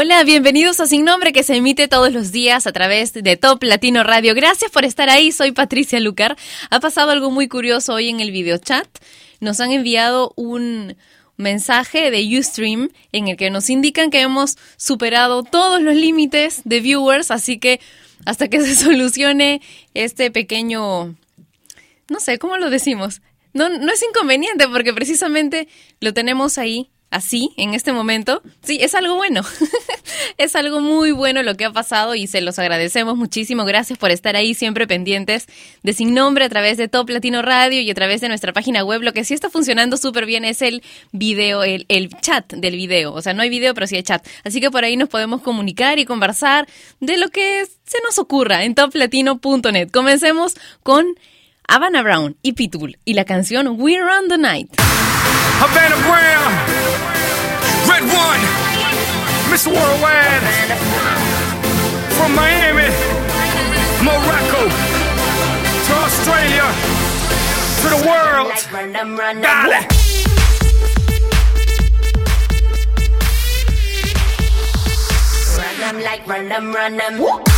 Hola, bienvenidos a Sin Nombre que se emite todos los días a través de Top Latino Radio. Gracias por estar ahí, soy Patricia Lucar. Ha pasado algo muy curioso hoy en el video chat. Nos han enviado un mensaje de Ustream en el que nos indican que hemos superado todos los límites de viewers, así que hasta que se solucione este pequeño, no sé, ¿cómo lo decimos? No, no es inconveniente porque precisamente lo tenemos ahí así en este momento, sí, es algo bueno. es algo muy bueno lo que ha pasado y se los agradecemos muchísimo. Gracias por estar ahí siempre pendientes de Sin Nombre a través de Top Latino Radio y a través de nuestra página web. Lo que sí está funcionando súper bien es el video, el, el chat del video. O sea, no hay video, pero sí hay chat. Así que por ahí nos podemos comunicar y conversar de lo que se nos ocurra en toplatino.net. Comencemos con Havana Brown y Pitbull y la canción We're on the Night. Brown, One, Miss Worldwide, from Miami, Morocco, to Australia, to the world. Dale. Run them like run them, run them.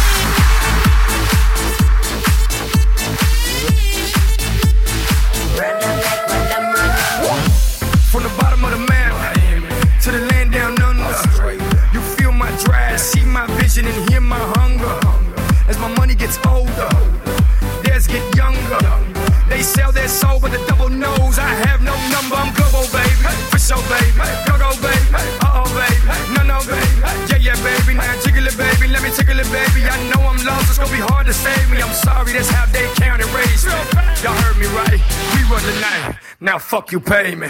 Save me. I'm sorry, that's how they count and raise me. Y'all heard me right. We run the night. Now fuck you, pay me.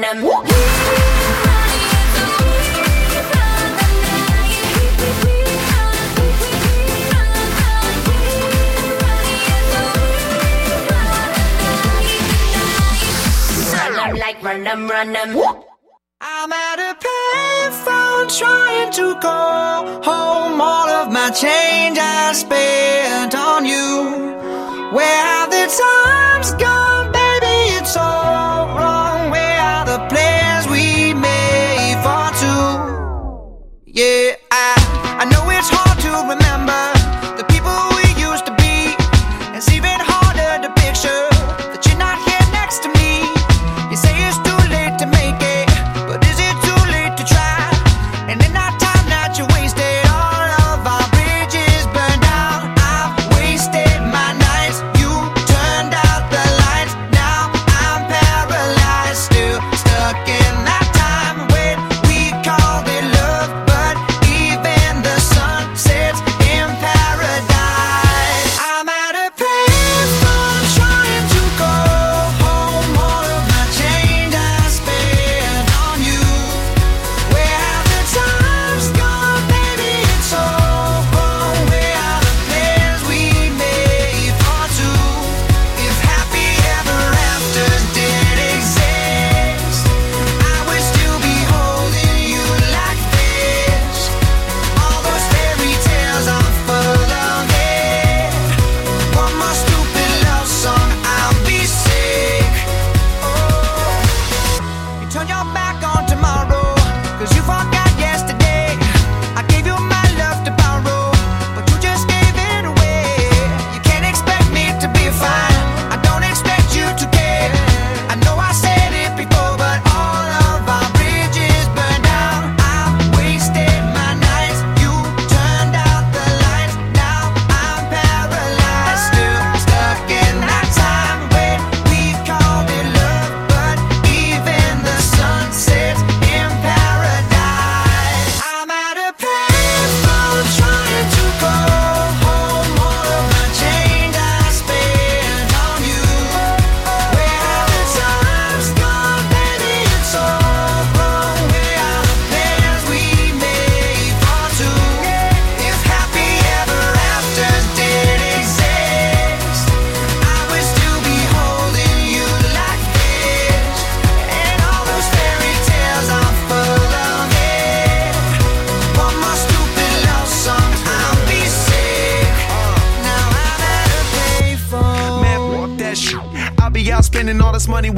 Them. Like run them, run them. I'm at a payphone trying to call home all of my change I spent on you. Where have the times gone,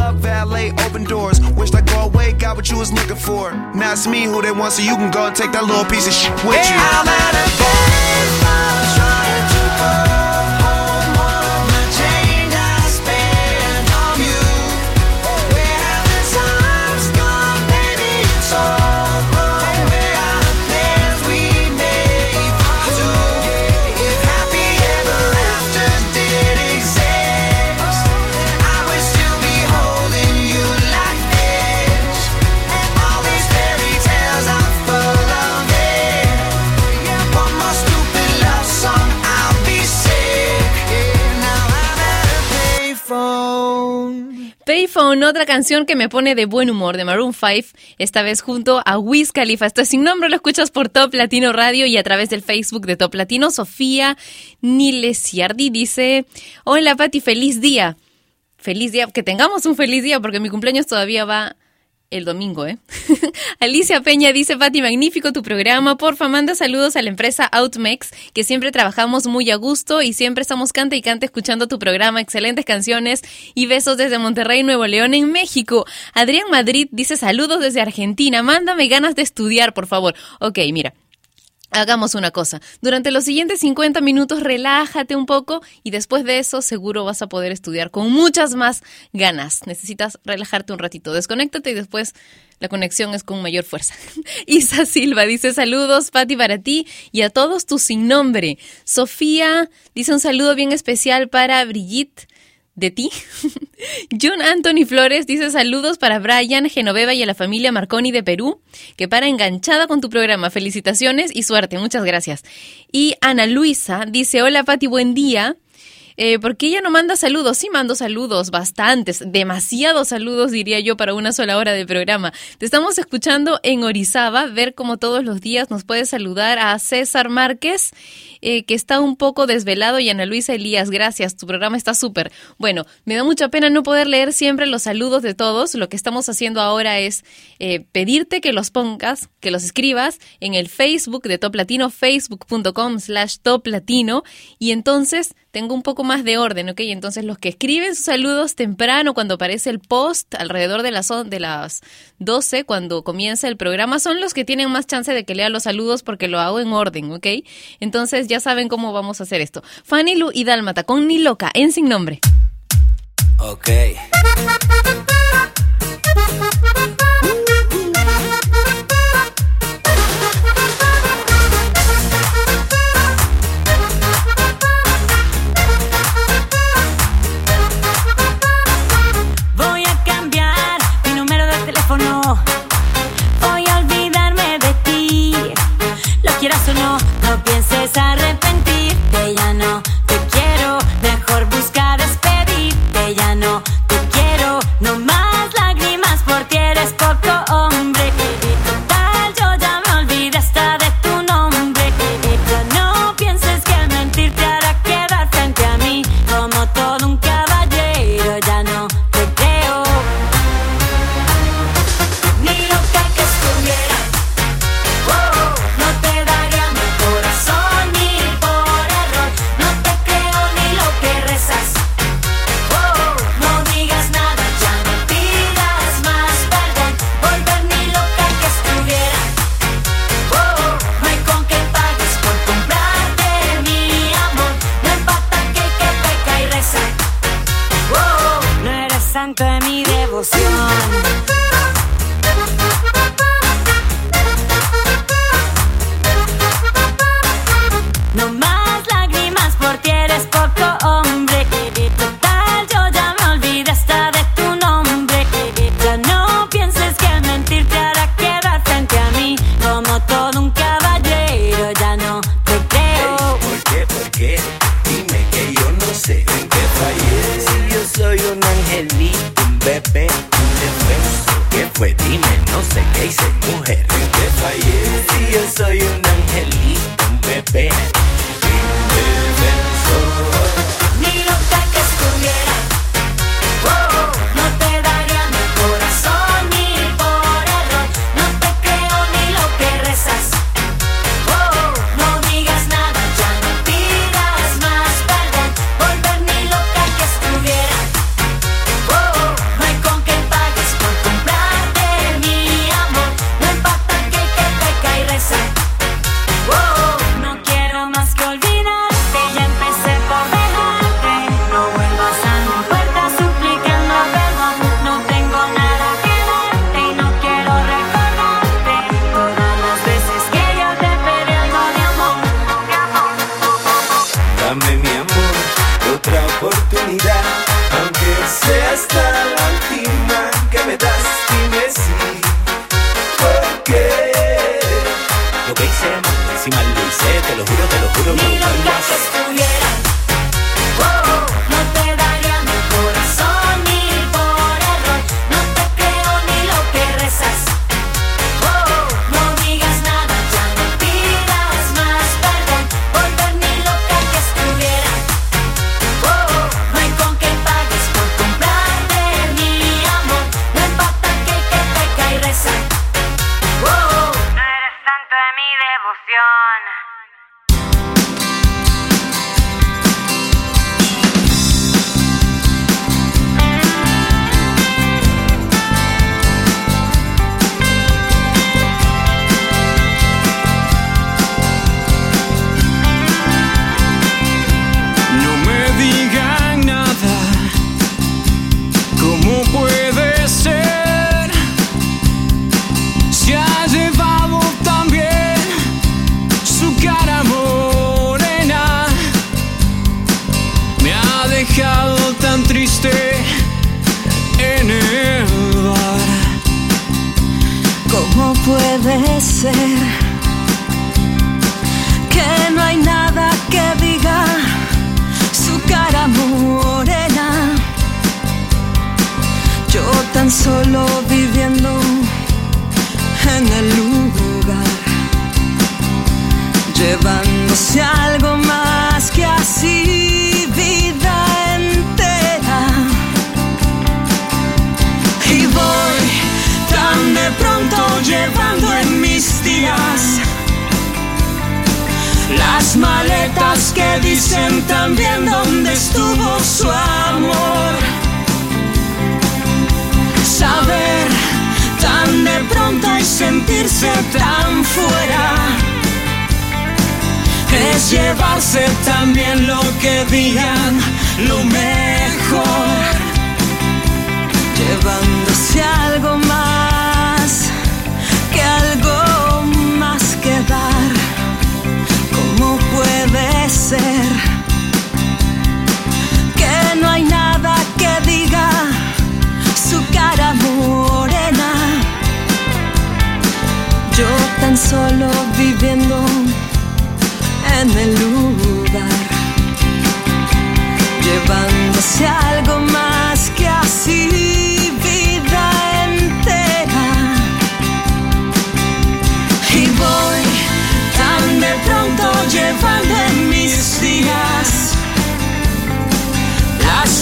up, valet, open doors. Wished I go away, got what you was looking for. Now it's me who they want, so you can go and take that little piece of shit with you. I'm otra canción que me pone de buen humor de Maroon 5, esta vez junto a Wiz Khalifa. Esto es sin nombre, lo escuchas por Top Latino Radio y a través del Facebook de Top Latino. Sofía Nilesiardi dice, hola Pati, feliz día. Feliz día, que tengamos un feliz día porque mi cumpleaños todavía va el domingo, ¿eh? Alicia Peña dice, Pati, magnífico tu programa. Porfa, manda saludos a la empresa Outmex, que siempre trabajamos muy a gusto y siempre estamos canta y canta escuchando tu programa. Excelentes canciones y besos desde Monterrey, Nuevo León, en México. Adrián Madrid dice, saludos desde Argentina. Mándame ganas de estudiar, por favor. Ok, mira. Hagamos una cosa. Durante los siguientes 50 minutos relájate un poco y después de eso seguro vas a poder estudiar con muchas más ganas. Necesitas relajarte un ratito. Desconéctate y después la conexión es con mayor fuerza. Isa Silva dice saludos, Pati, para ti y a todos tus sin nombre. Sofía dice un saludo bien especial para Brigitte de ti. John Anthony Flores dice saludos para Brian, Genoveva y a la familia Marconi de Perú, que para enganchada con tu programa. Felicitaciones y suerte, muchas gracias. Y Ana Luisa dice, hola Pati, buen día. Eh, ¿Por qué ella no manda saludos? Sí, mando saludos, bastantes, demasiados saludos, diría yo, para una sola hora de programa. Te estamos escuchando en Orizaba, ver cómo todos los días nos puedes saludar a César Márquez, eh, que está un poco desvelado, y Ana Luisa Elías, gracias, tu programa está súper. Bueno, me da mucha pena no poder leer siempre los saludos de todos. Lo que estamos haciendo ahora es eh, pedirte que los pongas, que los escribas en el Facebook de Top Latino, facebook.com slash Top Latino, y entonces tengo un poco más de orden, ¿ok? Entonces los que escriben sus saludos temprano, cuando aparece el post, alrededor de las, de las 12, cuando comienza el programa, son los que tienen más chance de que lea los saludos porque lo hago en orden, ¿ok? Entonces ya saben cómo vamos a hacer esto. Fanny Lu y Dálmata con Ni Loca, en Sin Nombre. Ok.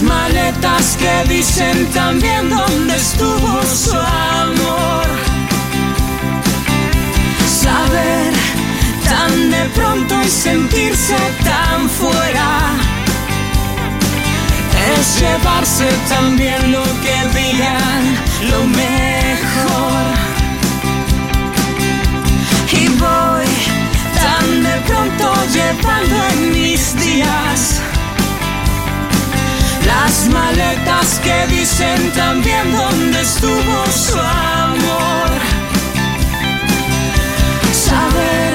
Maletas que dicen también dónde estuvo su amor. Saber tan de pronto y sentirse tan fuera es llevarse también lo que digan, lo mejor. Y voy tan de pronto llevando en mis días las maletas que dicen también dónde estuvo su amor. Saber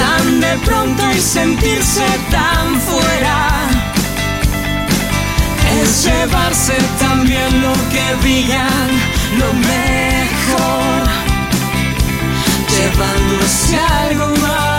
tan de pronto y sentirse tan fuera es llevarse también lo que digan, lo mejor, llevándose algo más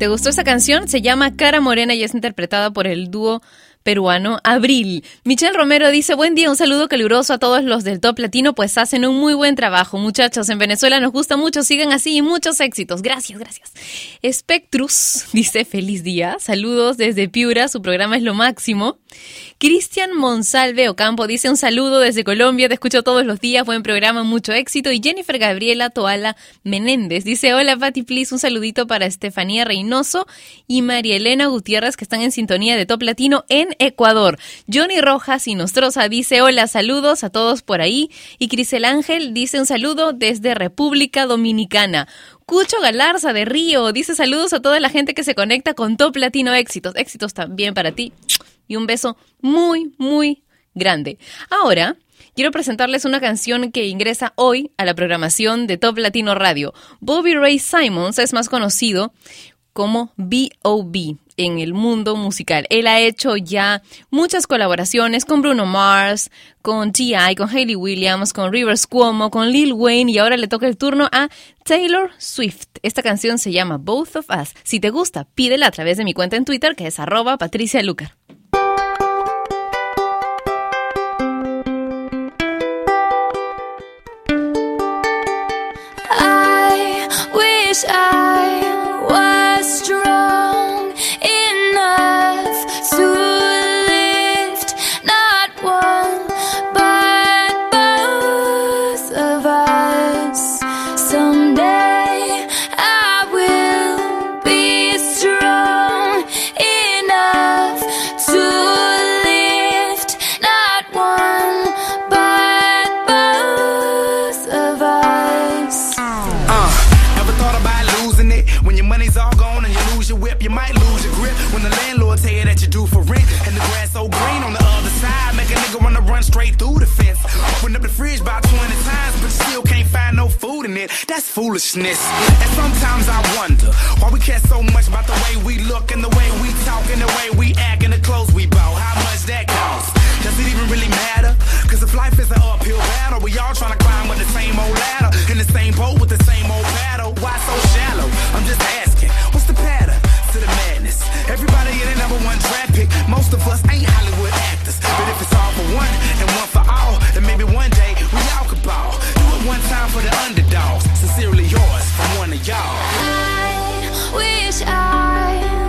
¿Te gustó esa canción? Se llama Cara Morena y es interpretada por el dúo peruano Abril. Michelle Romero dice, buen día, un saludo caluroso a todos los del Top Latino, pues hacen un muy buen trabajo. Muchachos, en Venezuela nos gusta mucho, sigan así y muchos éxitos. Gracias, gracias. Spectrus dice, feliz día, saludos desde Piura, su programa es lo máximo. Cristian Monsalve Ocampo dice un saludo desde Colombia, te escucho todos los días, buen programa, mucho éxito. Y Jennifer Gabriela Toala Menéndez dice, hola Pati, please, un saludito para Estefanía Reynoso y María Elena Gutiérrez que están en sintonía de Top Latino en Ecuador. Johnny Rojas y Nostroza dice, hola, saludos a todos por ahí. Y Crisel Ángel dice un saludo desde República Dominicana. Cucho Galarza de Río dice saludos a toda la gente que se conecta con Top Latino Éxitos. Éxitos también para ti. Y un beso muy, muy grande. Ahora, quiero presentarles una canción que ingresa hoy a la programación de Top Latino Radio. Bobby Ray Simons es más conocido como B.O.B. en el mundo musical. Él ha hecho ya muchas colaboraciones con Bruno Mars, con T.I., con Hayley Williams, con Rivers Cuomo, con Lil Wayne y ahora le toca el turno a Taylor Swift. Esta canción se llama Both of Us. Si te gusta, pídela a través de mi cuenta en Twitter que es arroba Patricia Lucar. fridge about 20 times, but still can't find no food in it. That's foolishness. And sometimes I wonder why we care so much about the way we look and the way we talk and the way we act and the clothes we bought. How much that costs? Does it even really matter? Cause if life is an uphill battle, we all trying to climb with the same old ladder. In the same boat with the same old paddle. Why so shallow? I'm just asking, what's the pattern? To the madness? Everybody in the number one draft pick, most of us ain't Hollywood actors. But if it's all for one and one for all, then maybe one day we all could ball. Do it one time for the underdogs. Sincerely yours from one of y'all. I wish I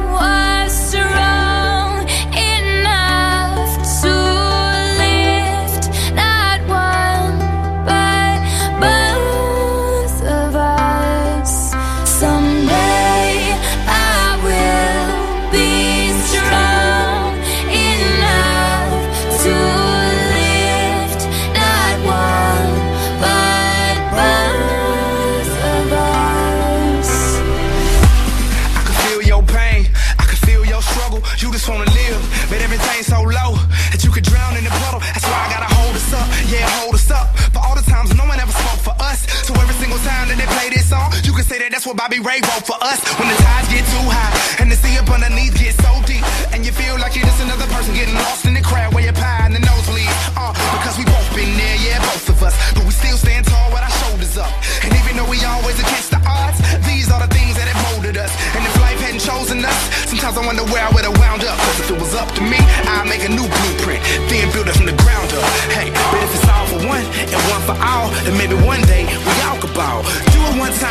Bobby Ray wrote for us. When the tides get too high and the sea up underneath gets so deep, and you feel like you're just another person getting lost in the crowd where your pie and the nosebleed. Uh, because we both been there, yeah, both of us. But we still stand tall with our shoulders up. And even though we always against the odds, these are the things that have molded us. And if life hadn't chosen us, sometimes I wonder where I would have wound up. Cause if it was up to me, I'd make a new blueprint, then build it from the ground up. Hey, but if it's all for one and one for all, then maybe one day we all could ball.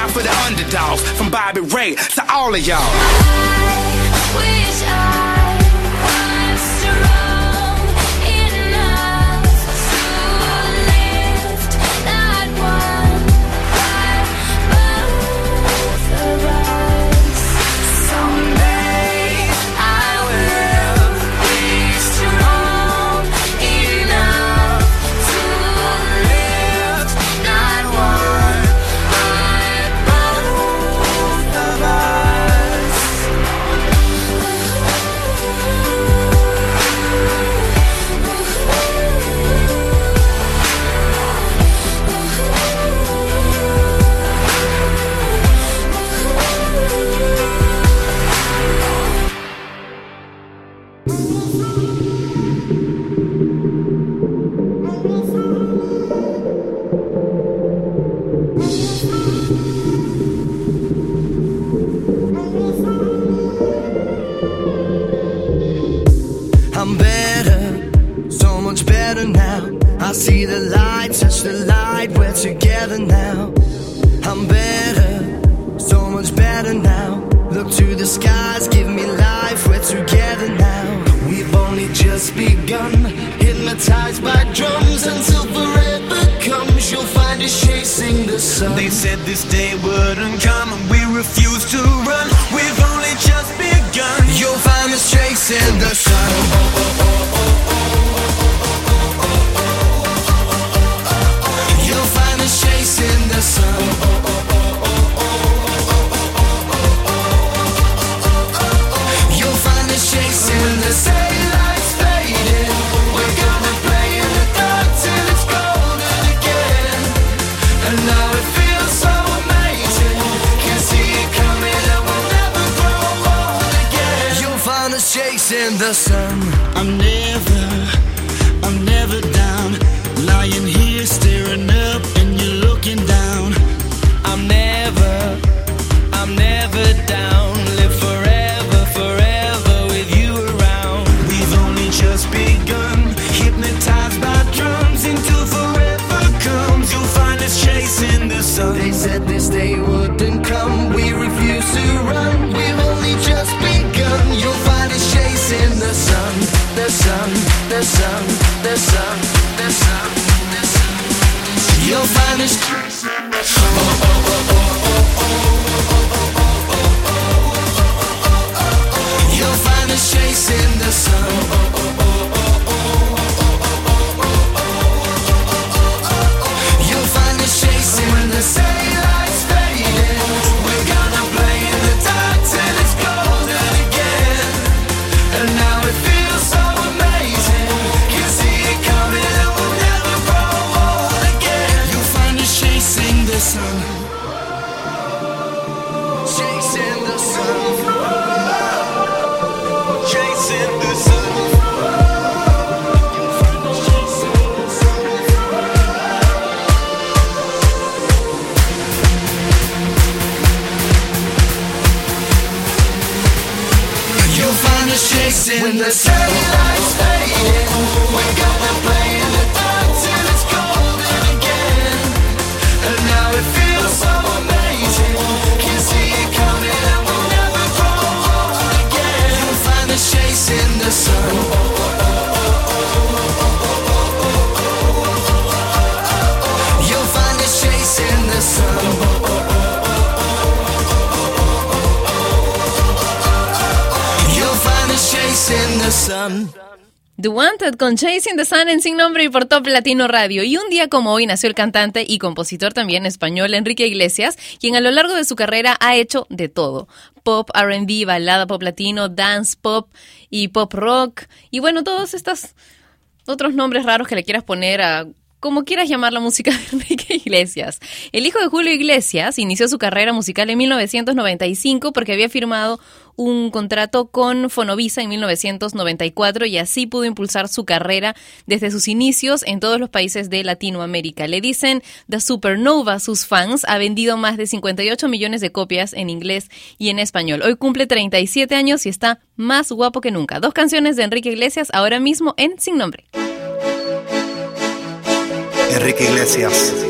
Time for the underdogs, from Bobby Ray to all of y'all. Wish I skies, give me life, we're together now. We've only just begun, hypnotized by drums until forever comes. You'll find us chasing the sun. They said this day wouldn't come and we refuse to run. We've only just begun. You'll find us chasing the sun. You'll chasing the sun. Light's fading. Play in the it's again. And now it feels so amazing. Can see it coming and we'll never grow old again. You'll find us chasing the sun. The Wanted con Chasing the Sun en Sin Nombre y por Top Latino Radio. Y un día como hoy nació el cantante y compositor también español Enrique Iglesias, quien a lo largo de su carrera ha hecho de todo. Pop, RB, balada pop latino, dance pop y pop rock. Y bueno, todos estos otros nombres raros que le quieras poner a como quieras llamar la música de Enrique Iglesias. El hijo de Julio Iglesias inició su carrera musical en 1995 porque había firmado un contrato con Fonovisa en 1994 y así pudo impulsar su carrera desde sus inicios en todos los países de Latinoamérica. Le dicen The Supernova sus fans, ha vendido más de 58 millones de copias en inglés y en español. Hoy cumple 37 años y está más guapo que nunca. Dos canciones de Enrique Iglesias ahora mismo en Sin Nombre. Enrique Iglesias.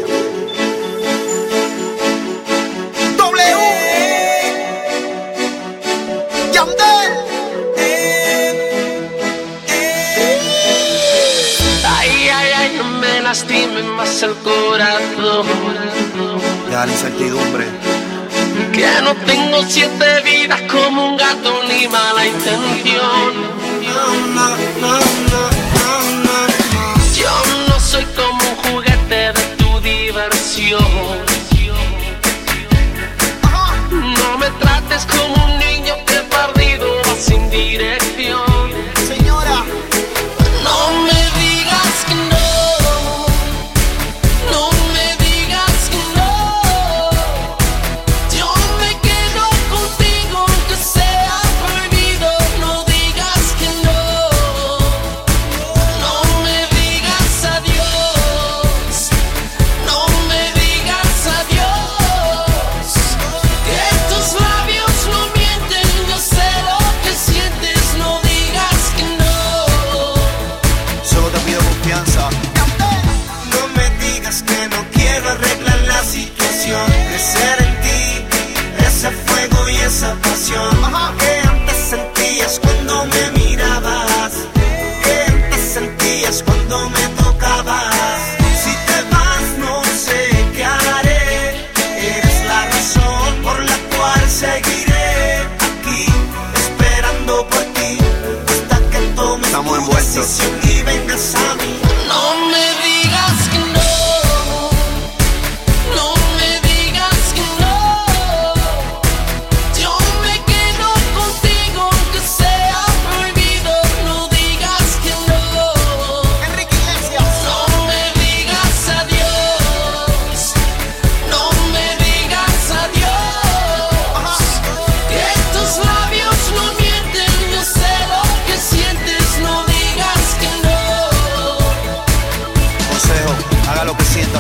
Lastime más el corazón. Ya la incertidumbre. Que no tengo siete vidas como un gato ni mala intención.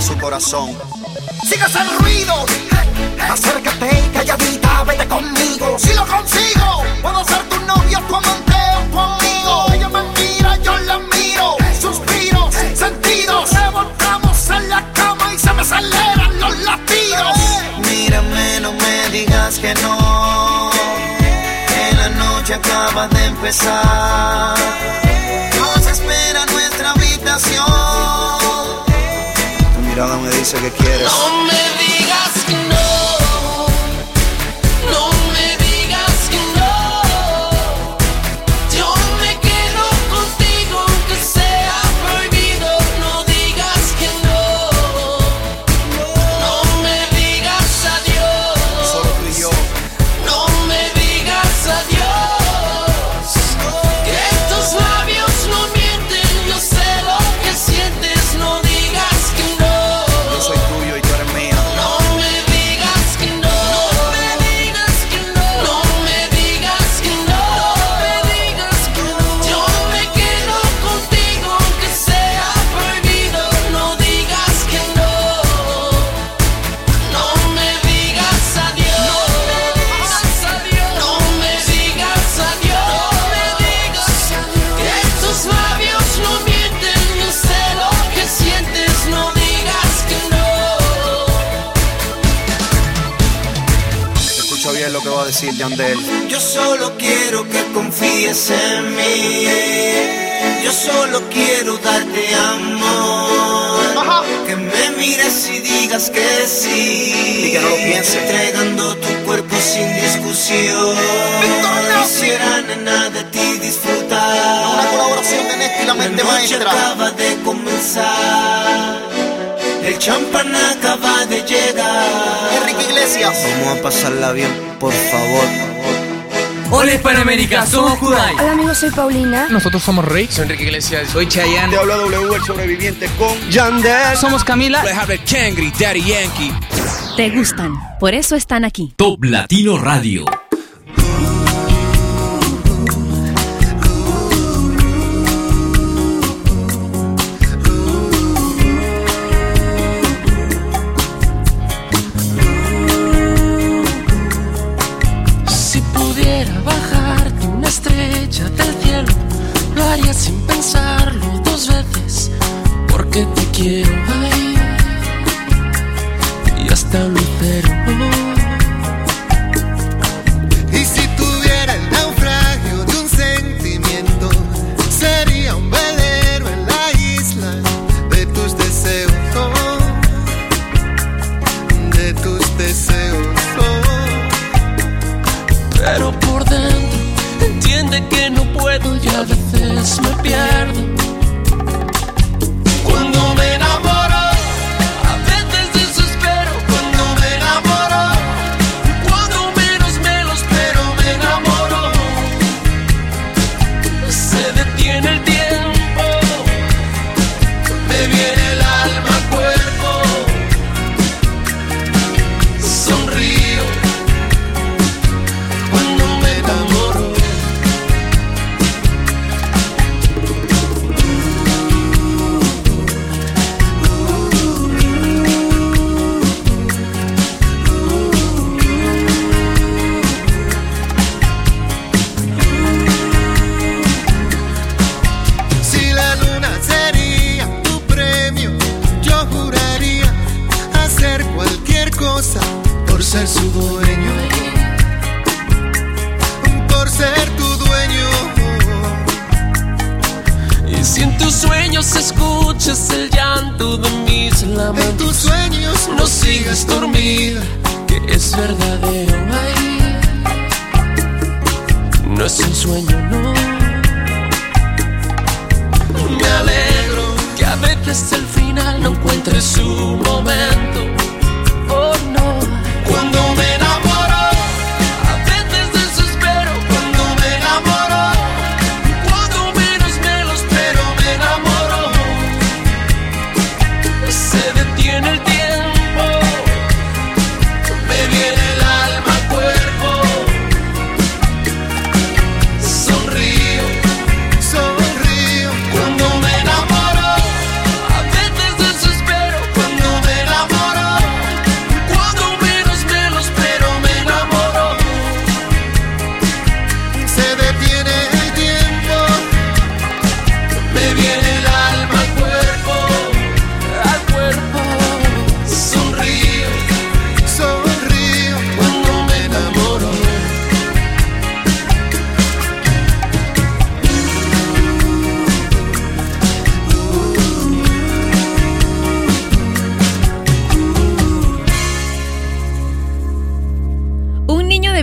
Sienta su corazón. Sigas el ruido. Acércate, calladita, vete conmigo. Si lo consigo, puedo ser tu novio, tu amante o tu amigo. Ella me mira, yo la miro. Suspiros, sentidos. Levantamos en la cama y se me aceleran los latidos. Mírame, no me digas que no. Que la noche acaba de empezar. Nos espera nuestra habitación. Mirada me dice que quieres. No me decir Yandel. Yo solo quiero que confíes en mí. Yo solo quiero darte amor. Que me mires y digas que sí. Y que no lo pienses. Entregando tu cuerpo sin discusión. Quisiera nena de ti disfrutar. Una colaboración de Néstor y la mente noche maestra. acaba de comenzar. El champán acaba de llegar. Iglesias. Vamos a pasarla bien, por favor. Hola Hispanoamérica, somos Kudai. Hola amigos, soy Paulina. Nosotros somos Rey. Soy Enrique Iglesias. Soy Chayanne. Te habla W, el sobreviviente con Yandel. Somos Camila. Kangri, Daddy Yankee. Te gustan, por eso están aquí. Top Latino Radio. Porque te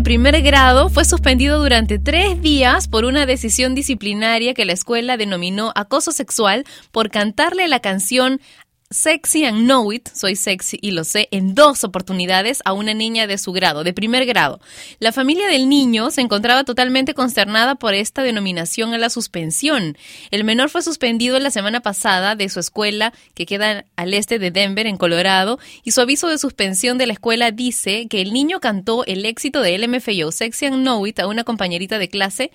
primer grado fue suspendido durante tres días por una decisión disciplinaria que la escuela denominó acoso sexual por cantarle la canción Sexy and Know It, soy sexy y lo sé, en dos oportunidades a una niña de su grado, de primer grado. La familia del niño se encontraba totalmente consternada por esta denominación a la suspensión. El menor fue suspendido la semana pasada de su escuela, que queda al este de Denver, en Colorado, y su aviso de suspensión de la escuela dice que el niño cantó el éxito de LMFAO, Sexy and Know It, a una compañerita de clase,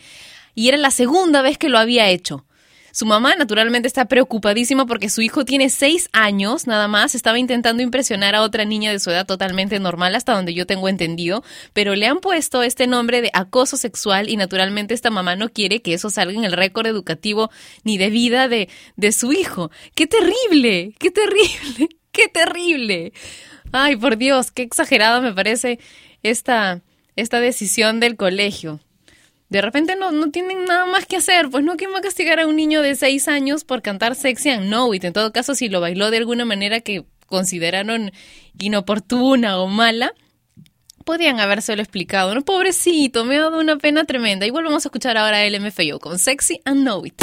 y era la segunda vez que lo había hecho. Su mamá naturalmente está preocupadísima porque su hijo tiene seis años nada más, estaba intentando impresionar a otra niña de su edad totalmente normal hasta donde yo tengo entendido, pero le han puesto este nombre de acoso sexual y naturalmente esta mamá no quiere que eso salga en el récord educativo ni de vida de, de su hijo. ¡Qué terrible! ¡Qué terrible! ¡Qué terrible! Ay, por Dios, qué exagerada me parece esta esta decisión del colegio. De repente no, no tienen nada más que hacer, pues no, ¿quién va a castigar a un niño de 6 años por cantar Sexy and Know It? En todo caso, si lo bailó de alguna manera que consideraron inoportuna o mala, podían habérselo explicado. No, pobrecito, me ha dado una pena tremenda. Igual vamos a escuchar ahora a LMFAO con Sexy and Know It.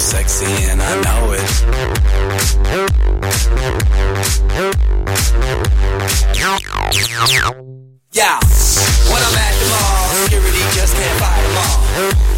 Sexy and I know it. Yeah, when I'm at the mall, security just can't fight them all.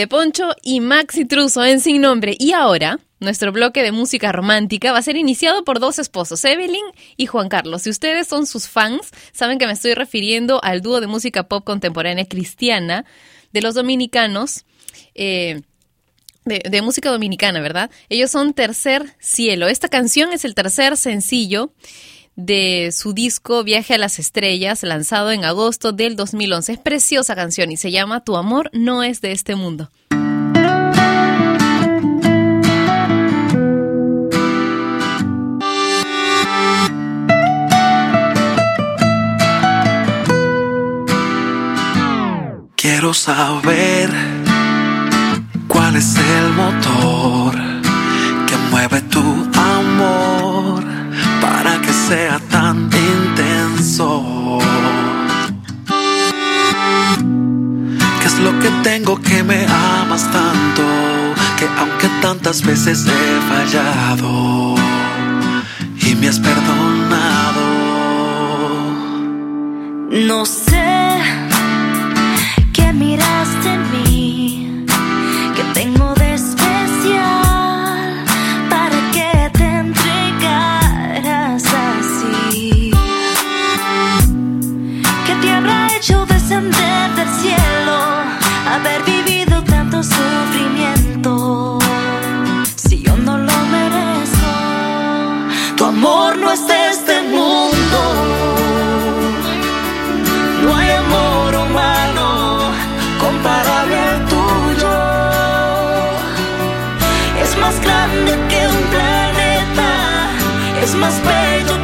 de Poncho y Maxi Truso en Sin Nombre. Y ahora, nuestro bloque de música romántica va a ser iniciado por dos esposos, Evelyn y Juan Carlos. Si ustedes son sus fans, saben que me estoy refiriendo al dúo de música pop contemporánea cristiana de los dominicanos. eh, de, de música dominicana, ¿verdad? Ellos son Tercer Cielo. Esta canción es el tercer sencillo de su disco Viaje a las Estrellas, lanzado en agosto del 2011. Es preciosa canción y se llama Tu amor no es de este mundo. Quiero saber cuál es el motor que mueve tu sea tan intenso. ¿Qué es lo que tengo que me amas tanto? Que aunque tantas veces he fallado y me has perdonado. No sé sufrimiento? Si yo no lo merezco, tu amor no es de este mundo. No hay amor humano comparable al tuyo. Es más grande que un planeta, es más bello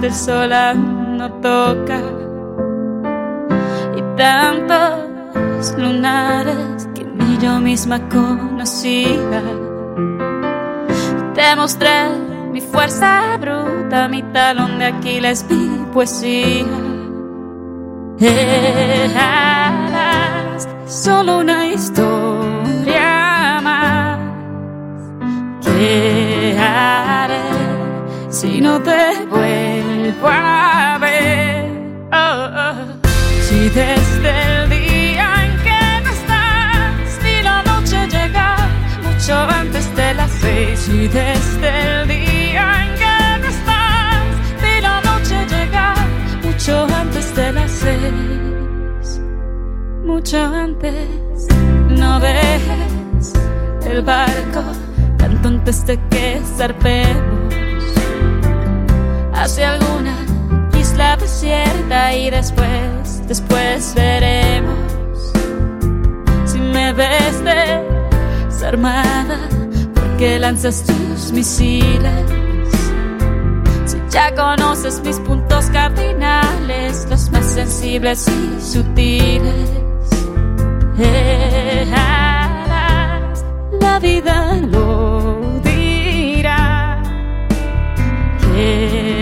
que la luz del sol aún no toca. Y tantos lunares que ni yo misma conocía. Te mostré mi fuerza bruta, mi talón de Aquiles, mi poesía. Eras solo una historia más. ¿Qué haré si no te vuelvo Oh, oh. Si desde el día en que no estás y la noche llega mucho antes de las seis. Y desde el día en que no estás y la noche llega mucho antes de las seis. Mucho antes. No dejes el barco tanto antes de que zarpemos hacia alguna isla desierta y después, después veremos si me ves desarmada porque lanzas tus misiles. Si ya conoces mis puntos cardinales, los más sensibles y sutiles. Eras la vida lo dirá. ¿Qué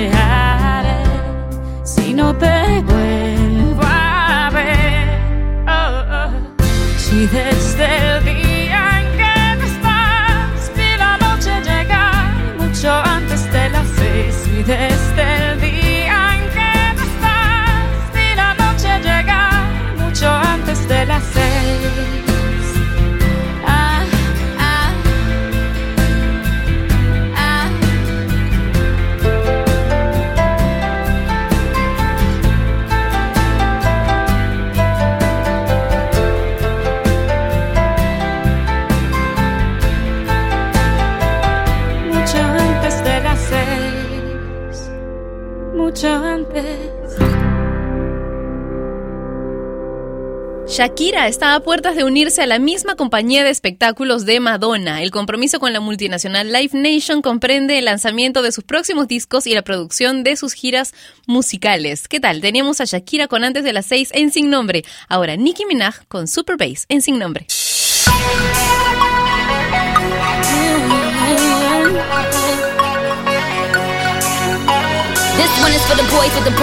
Shakira está a puertas de unirse a la misma compañía de espectáculos de Madonna. El compromiso con la multinacional Live Nation comprende el lanzamiento de sus próximos discos y la producción de sus giras musicales. ¿Qué tal? Teníamos a Shakira con antes de las 6 en Sin Nombre. Ahora Nicki Minaj con Super Bass en Sin Nombre. This one is for the boys with the.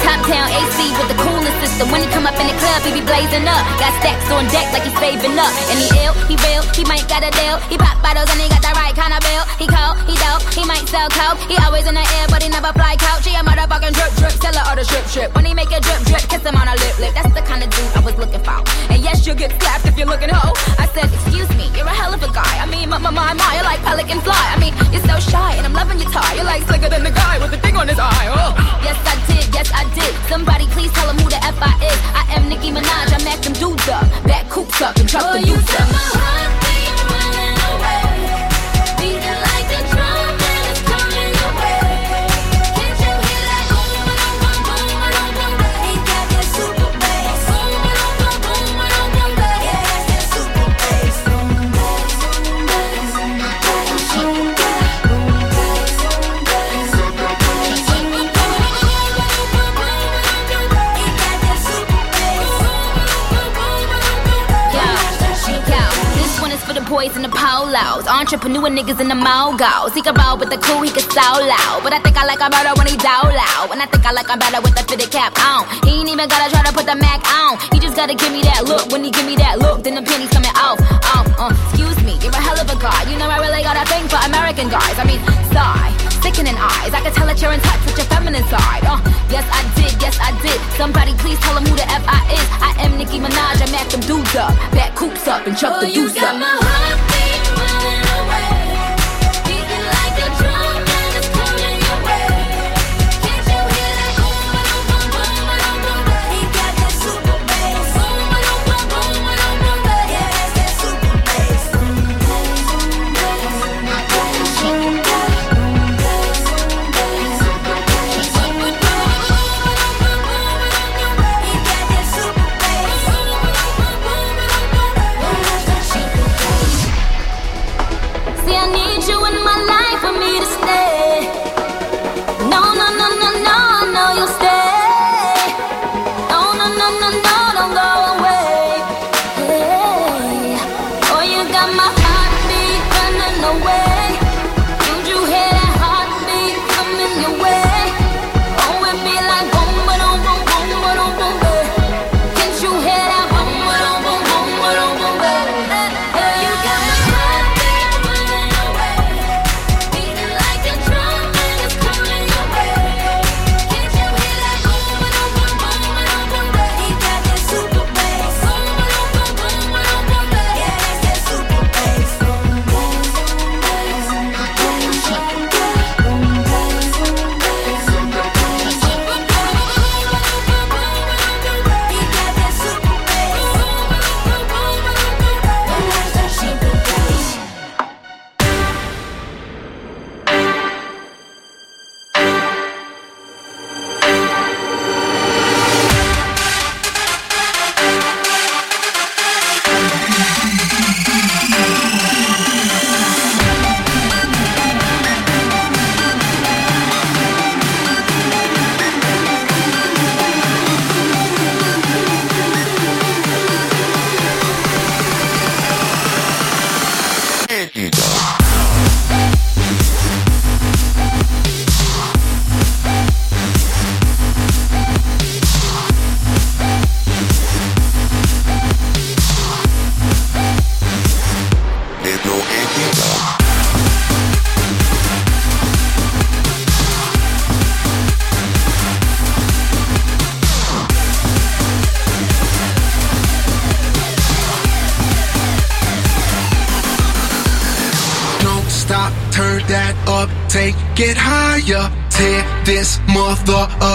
Top AC with the system. When he come up in the club, he be blazing up. Got stacks on deck like he's saving up. And he ill, he real, he might got a deal. He pop bottles and he got the right kind of bill. He cold, he dope, he might sell coke. He always in the air, but he never fly couch. He a motherfucking drip drip, seller or the strip strip. When he make a drip drip, kiss him on a lip lip. That's the kind of dude I was looking for. And yes, you'll get slapped if you're looking hoe. I said, excuse me, you're a hell of a guy. I mean, my my my my, you're like pelican fly. I mean, you're so shy and I'm loving your tie. You're like slicker than the guy with the thing on his eye. Oh. Yes, I did. Yes, I did. Somebody please tell him who the F I is. I am Nicki Minaj. I'm acting dudes up. Back coops up and truck the dudes up. Boys in the polos, entrepreneur niggas in the mogos. He can roll with the cool, he can so loud. But I think I like him better when he down loud. And I think I like him better with the fitted cap on. He ain't even gotta try to put the Mac on. He just gotta give me that look. When he give me that look, then the pennies coming off. Oh, uh, excuse me, you're a hell of a guy. You know I really got a thing for American guys. I mean, sigh, sickening eyes. I can tell that you're in touch with your feminine side. Uh, yes I did, yes I did. Somebody please tell him who the F I is. I am Nicki Minaj. I'm at them dudes up, back coops up and chuck the dudes up. turn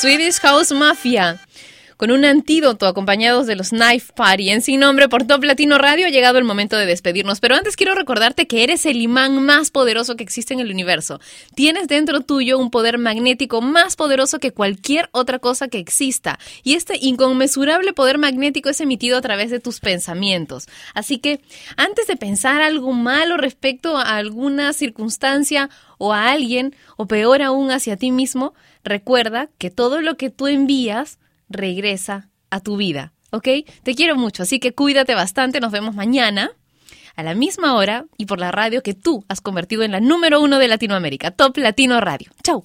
Swedish House Mafia. Con un antídoto acompañados de los Knife Party en Sin Nombre por Top Latino Radio ha llegado el momento de despedirnos. Pero antes quiero recordarte que eres el imán más poderoso que existe en el universo. Tienes dentro tuyo un poder magnético más poderoso que cualquier otra cosa que exista. Y este inconmensurable poder magnético es emitido a través de tus pensamientos. Así que antes de pensar algo malo respecto a alguna circunstancia o a alguien, o peor aún hacia ti mismo, recuerda que todo lo que tú envías regresa a tu vida, ¿ok? Te quiero mucho, así que cuídate bastante, nos vemos mañana a la misma hora y por la radio que tú has convertido en la número uno de Latinoamérica, Top Latino Radio. ¡Chau!